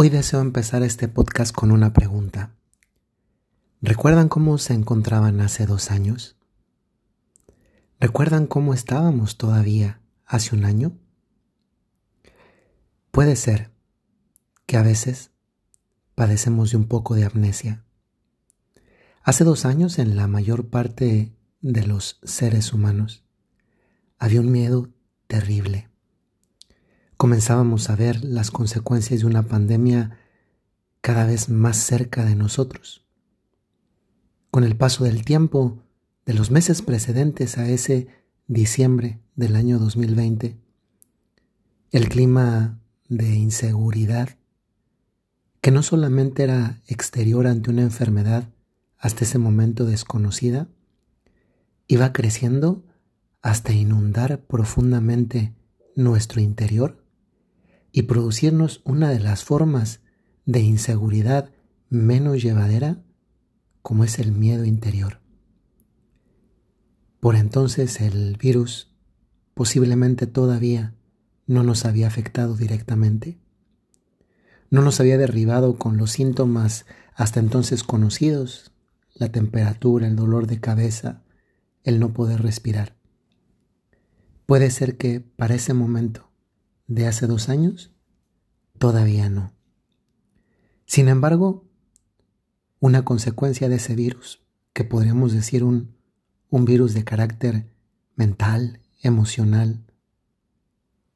Hoy deseo empezar este podcast con una pregunta. ¿Recuerdan cómo se encontraban hace dos años? ¿Recuerdan cómo estábamos todavía hace un año? Puede ser que a veces padecemos de un poco de amnesia. Hace dos años en la mayor parte de los seres humanos había un miedo terrible comenzábamos a ver las consecuencias de una pandemia cada vez más cerca de nosotros. Con el paso del tiempo, de los meses precedentes a ese diciembre del año 2020, el clima de inseguridad, que no solamente era exterior ante una enfermedad hasta ese momento desconocida, iba creciendo hasta inundar profundamente nuestro interior y producirnos una de las formas de inseguridad menos llevadera como es el miedo interior. Por entonces el virus posiblemente todavía no nos había afectado directamente, no nos había derribado con los síntomas hasta entonces conocidos, la temperatura, el dolor de cabeza, el no poder respirar. Puede ser que para ese momento de hace dos años? Todavía no. Sin embargo, una consecuencia de ese virus, que podríamos decir un, un virus de carácter mental, emocional,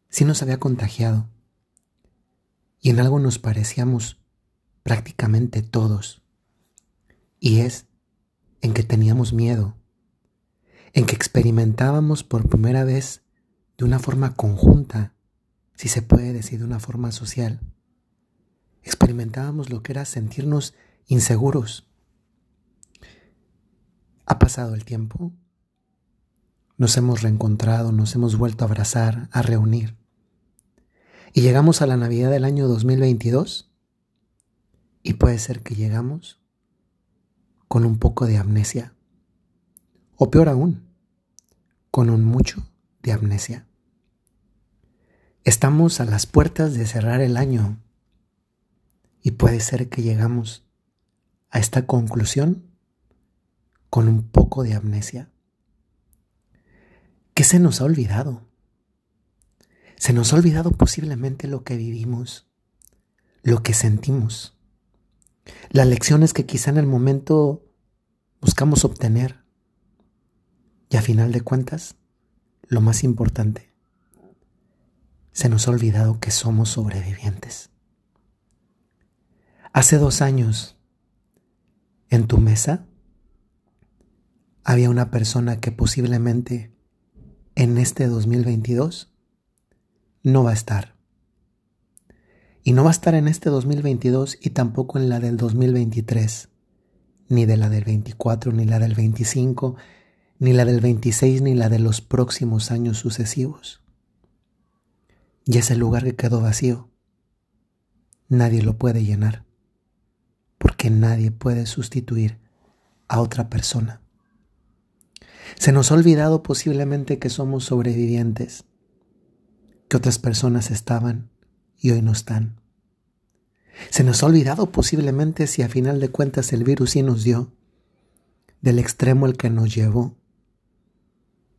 sí nos había contagiado. Y en algo nos parecíamos prácticamente todos. Y es en que teníamos miedo, en que experimentábamos por primera vez de una forma conjunta si se puede decir de una forma social, experimentábamos lo que era sentirnos inseguros. Ha pasado el tiempo, nos hemos reencontrado, nos hemos vuelto a abrazar, a reunir. Y llegamos a la Navidad del año 2022 y puede ser que llegamos con un poco de amnesia. O peor aún, con un mucho de amnesia. Estamos a las puertas de cerrar el año y puede ser que llegamos a esta conclusión con un poco de amnesia. ¿Qué se nos ha olvidado? Se nos ha olvidado posiblemente lo que vivimos, lo que sentimos, las lecciones que quizá en el momento buscamos obtener y a final de cuentas, lo más importante, se nos ha olvidado que somos sobrevivientes. Hace dos años, en tu mesa, había una persona que posiblemente en este 2022 no va a estar. Y no va a estar en este 2022 y tampoco en la del 2023, ni de la del 24, ni la del 25, ni la del 26, ni la de los próximos años sucesivos. Y ese lugar que quedó vacío, nadie lo puede llenar, porque nadie puede sustituir a otra persona. Se nos ha olvidado posiblemente que somos sobrevivientes, que otras personas estaban y hoy no están. Se nos ha olvidado posiblemente si a final de cuentas el virus sí nos dio, del extremo al que nos llevó,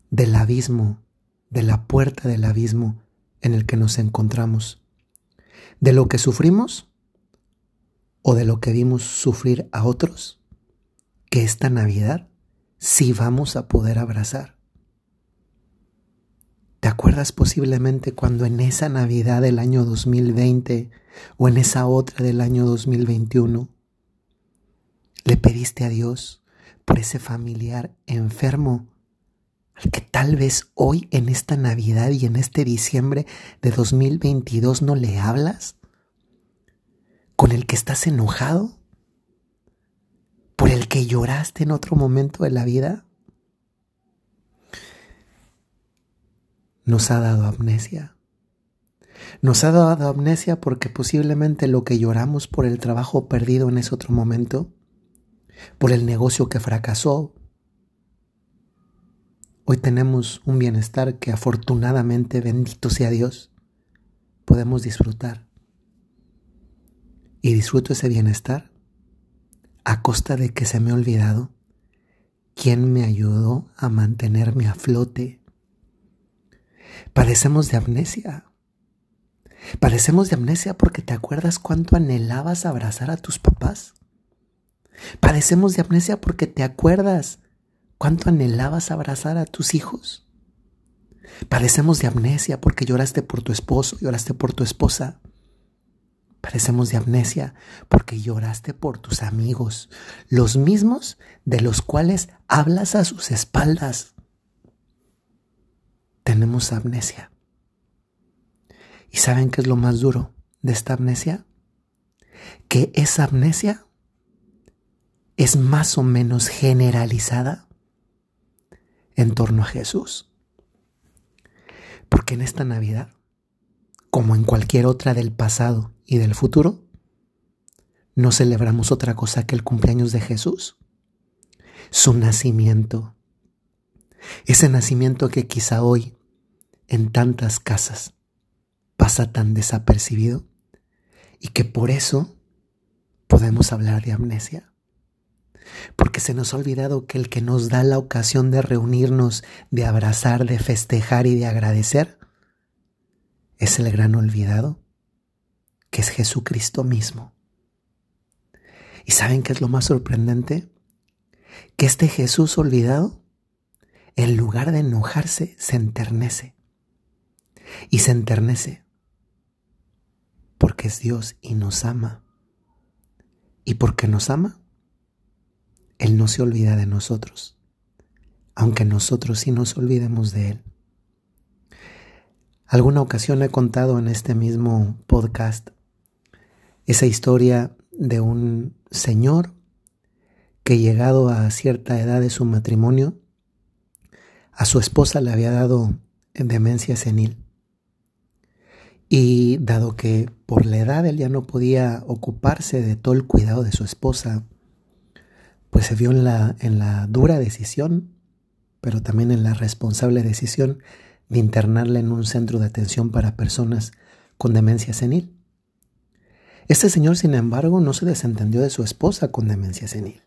del abismo, de la puerta del abismo en el que nos encontramos, de lo que sufrimos o de lo que vimos sufrir a otros, que esta Navidad sí vamos a poder abrazar. ¿Te acuerdas posiblemente cuando en esa Navidad del año 2020 o en esa otra del año 2021 le pediste a Dios por ese familiar enfermo al que tal vez hoy en esta Navidad y en este diciembre de 2022 no le hablas? ¿Con el que estás enojado? ¿Por el que lloraste en otro momento de la vida? Nos ha dado amnesia. Nos ha dado amnesia porque posiblemente lo que lloramos por el trabajo perdido en ese otro momento, por el negocio que fracasó, Hoy tenemos un bienestar que afortunadamente, bendito sea Dios, podemos disfrutar. y disfruto ese bienestar a costa de que se me ha olvidado quién me ayudó a mantenerme a flote. Padecemos de amnesia. Padecemos de amnesia porque te acuerdas cuánto anhelabas abrazar a tus papás. Padecemos de amnesia porque te acuerdas cuánto anhelabas abrazar a tus hijos. Padecemos de amnesia porque lloraste por tu esposo, lloraste por tu esposa. Padecemos de amnesia porque lloraste por tus amigos, los mismos de los cuales hablas a sus espaldas. Tenemos amnesia. ¿Y saben qué es lo más duro de esta amnesia? Que esa amnesia es más o menos generalizada en torno a Jesús. Porque en esta Navidad, como en cualquier otra del pasado y del futuro, no celebramos otra cosa que el cumpleaños de Jesús, su nacimiento. Ese nacimiento que quizá hoy en tantas casas pasa tan desapercibido y que por eso podemos hablar de amnesia porque se nos ha olvidado que el que nos da la ocasión de reunirnos, de abrazar, de festejar y de agradecer, es el gran olvidado, que es Jesucristo mismo. ¿Y saben qué es lo más sorprendente? Que este Jesús olvidado, en lugar de enojarse, se enternece. Y se enternece porque es Dios y nos ama. Y porque nos ama, él no se olvida de nosotros, aunque nosotros sí nos olvidemos de Él. Alguna ocasión he contado en este mismo podcast esa historia de un señor que llegado a cierta edad de su matrimonio, a su esposa le había dado demencia senil. Y dado que por la edad él ya no podía ocuparse de todo el cuidado de su esposa, pues se vio en la, en la dura decisión, pero también en la responsable decisión de internarla en un centro de atención para personas con demencia senil. Este señor, sin embargo, no se desentendió de su esposa con demencia senil.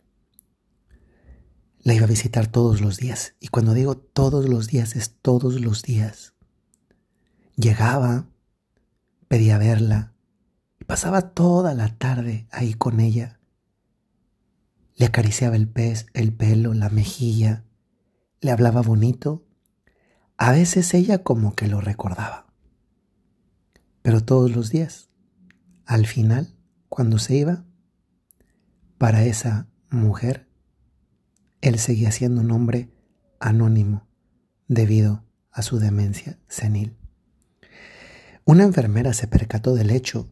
La iba a visitar todos los días, y cuando digo todos los días es todos los días. Llegaba, pedía verla, pasaba toda la tarde ahí con ella, le acariciaba el pez, el pelo, la mejilla, le hablaba bonito. A veces ella como que lo recordaba. Pero todos los días, al final, cuando se iba, para esa mujer, él seguía siendo un hombre anónimo debido a su demencia senil. Una enfermera se percató del hecho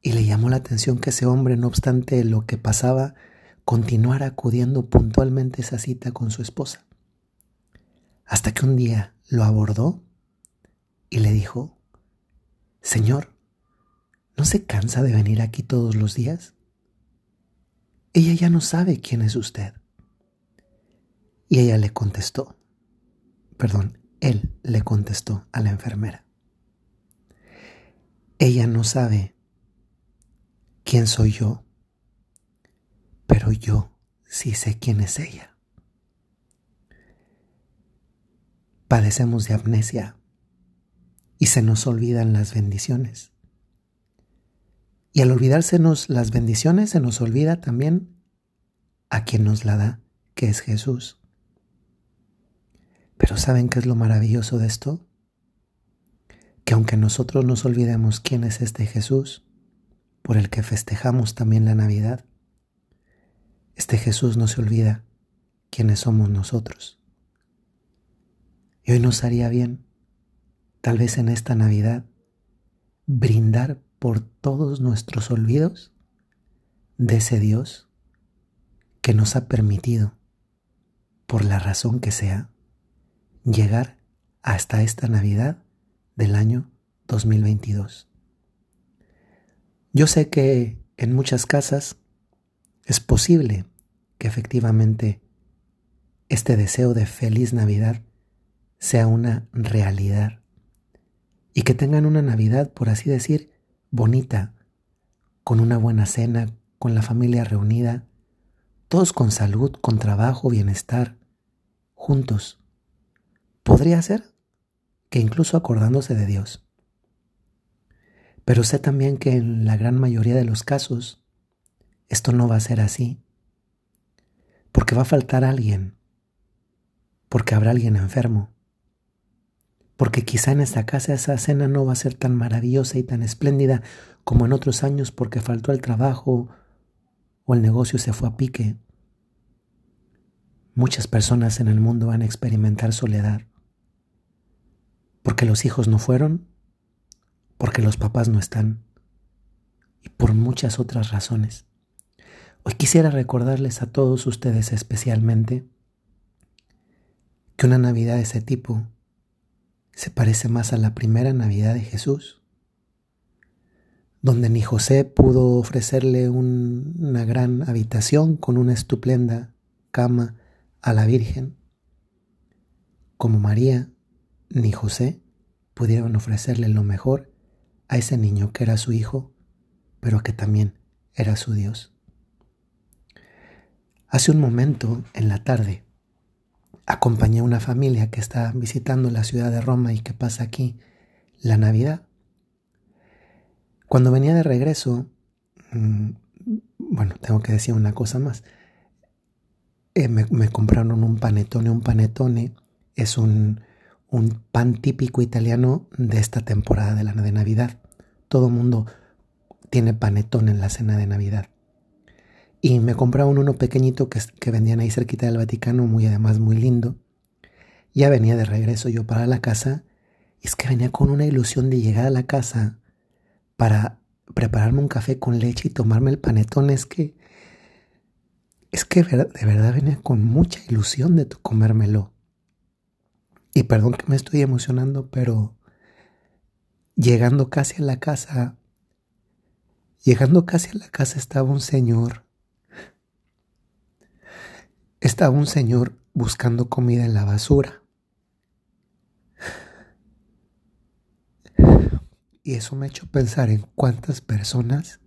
y le llamó la atención que ese hombre, no obstante lo que pasaba, continuar acudiendo puntualmente a esa cita con su esposa. Hasta que un día lo abordó y le dijo, Señor, ¿no se cansa de venir aquí todos los días? Ella ya no sabe quién es usted. Y ella le contestó, perdón, él le contestó a la enfermera. Ella no sabe quién soy yo pero yo sí sé quién es ella. Padecemos de amnesia y se nos olvidan las bendiciones. Y al olvidársenos las bendiciones, se nos olvida también a quien nos la da, que es Jesús. Pero ¿saben qué es lo maravilloso de esto? Que aunque nosotros nos olvidemos quién es este Jesús, por el que festejamos también la Navidad, este Jesús no se olvida quiénes somos nosotros. Y hoy nos haría bien, tal vez en esta Navidad, brindar por todos nuestros olvidos de ese Dios que nos ha permitido, por la razón que sea, llegar hasta esta Navidad del año 2022. Yo sé que en muchas casas es posible que efectivamente este deseo de feliz Navidad sea una realidad y que tengan una Navidad, por así decir, bonita, con una buena cena, con la familia reunida, todos con salud, con trabajo, bienestar, juntos. Podría ser que incluso acordándose de Dios. Pero sé también que en la gran mayoría de los casos esto no va a ser así. Porque va a faltar alguien. Porque habrá alguien enfermo. Porque quizá en esta casa esa cena no va a ser tan maravillosa y tan espléndida como en otros años porque faltó el trabajo o el negocio se fue a pique. Muchas personas en el mundo van a experimentar soledad porque los hijos no fueron, porque los papás no están y por muchas otras razones. Hoy quisiera recordarles a todos ustedes especialmente que una Navidad de ese tipo se parece más a la primera Navidad de Jesús, donde ni José pudo ofrecerle una gran habitación con una estupenda cama a la Virgen, como María ni José pudieron ofrecerle lo mejor a ese niño que era su hijo, pero que también era su Dios. Hace un momento, en la tarde, acompañé a una familia que está visitando la ciudad de Roma y que pasa aquí la Navidad. Cuando venía de regreso, mm, bueno, tengo que decir una cosa más. Eh, me, compraron un panetone. Un panetone es un, un pan típico italiano de esta temporada de la de Navidad. Todo mundo tiene panetón en la cena de Navidad. Y me compraron uno pequeñito que, que vendían ahí cerquita del Vaticano, muy además muy lindo. Ya venía de regreso yo para la casa y es que venía con una ilusión de llegar a la casa para prepararme un café con leche y tomarme el panetón. Es que, es que de verdad venía con mucha ilusión de comérmelo. Y perdón que me estoy emocionando, pero llegando casi a la casa, llegando casi a la casa estaba un señor. Estaba un señor buscando comida en la basura. Y eso me ha hecho pensar en cuántas personas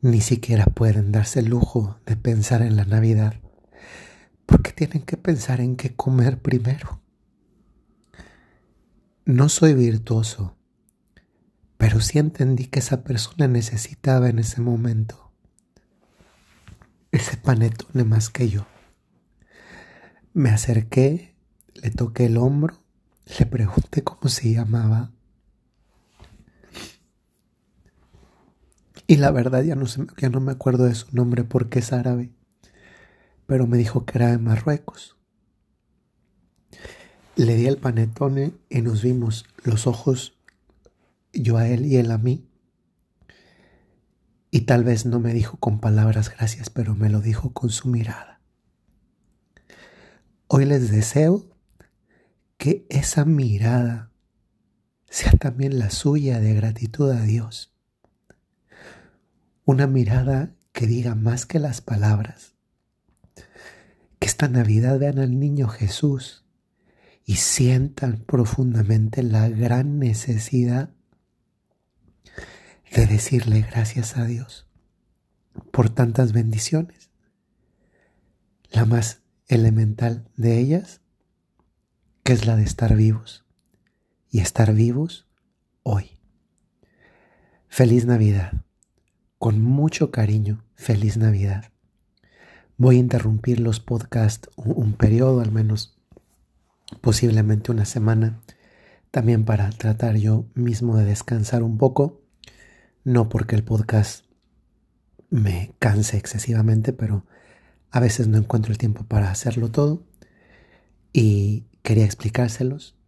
ni siquiera pueden darse el lujo de pensar en la Navidad porque tienen que pensar en qué comer primero. No soy virtuoso, pero sí entendí que esa persona necesitaba en ese momento ese panetone más que yo. Me acerqué, le toqué el hombro, le pregunté cómo se llamaba. Y la verdad ya no, ya no me acuerdo de su nombre porque es árabe pero me dijo que era de Marruecos. Le di el panetone y nos vimos los ojos, yo a él y él a mí. Y tal vez no me dijo con palabras gracias, pero me lo dijo con su mirada. Hoy les deseo que esa mirada sea también la suya de gratitud a Dios. Una mirada que diga más que las palabras, que esta Navidad vean al niño Jesús y sientan profundamente la gran necesidad de decirle gracias a Dios por tantas bendiciones. La más elemental de ellas, que es la de estar vivos y estar vivos hoy. Feliz Navidad. Con mucho cariño, feliz Navidad. Voy a interrumpir los podcasts un, periodo, al menos posiblemente una semana, también para tratar yo mismo de descansar un poco, no porque el podcast me canse excesivamente, pero a veces no encuentro el tiempo para hacerlo todo y quería explicárselos,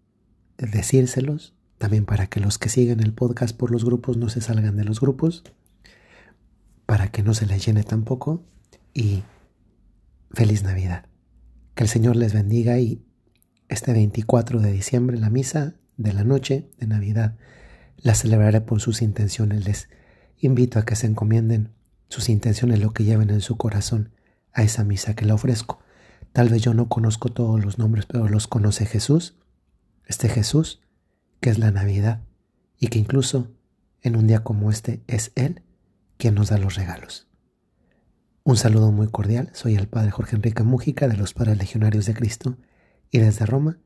decírselos, también para que los que siguen el podcast por los grupos no se salgan de los grupos, para que no se les llene tampoco y feliz Navidad. Que el Señor les bendiga y este 24 de diciembre la misa de la noche de Navidad la celebraré por sus intenciones. Les invito a que se encomienden sus intenciones, lo que lleven en su corazón a esa misa que le ofrezco. Tal vez yo no conozco todos los nombres, pero los conoce Jesús, este Jesús, que es la Navidad y que incluso en un día como este es Él quien nos da los regalos. Un saludo muy cordial, soy el Padre Jorge Enrique Mújica de los Padres Legionarios de Cristo y desde Roma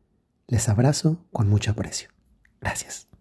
les abrazo con mucho aprecio. Gracias.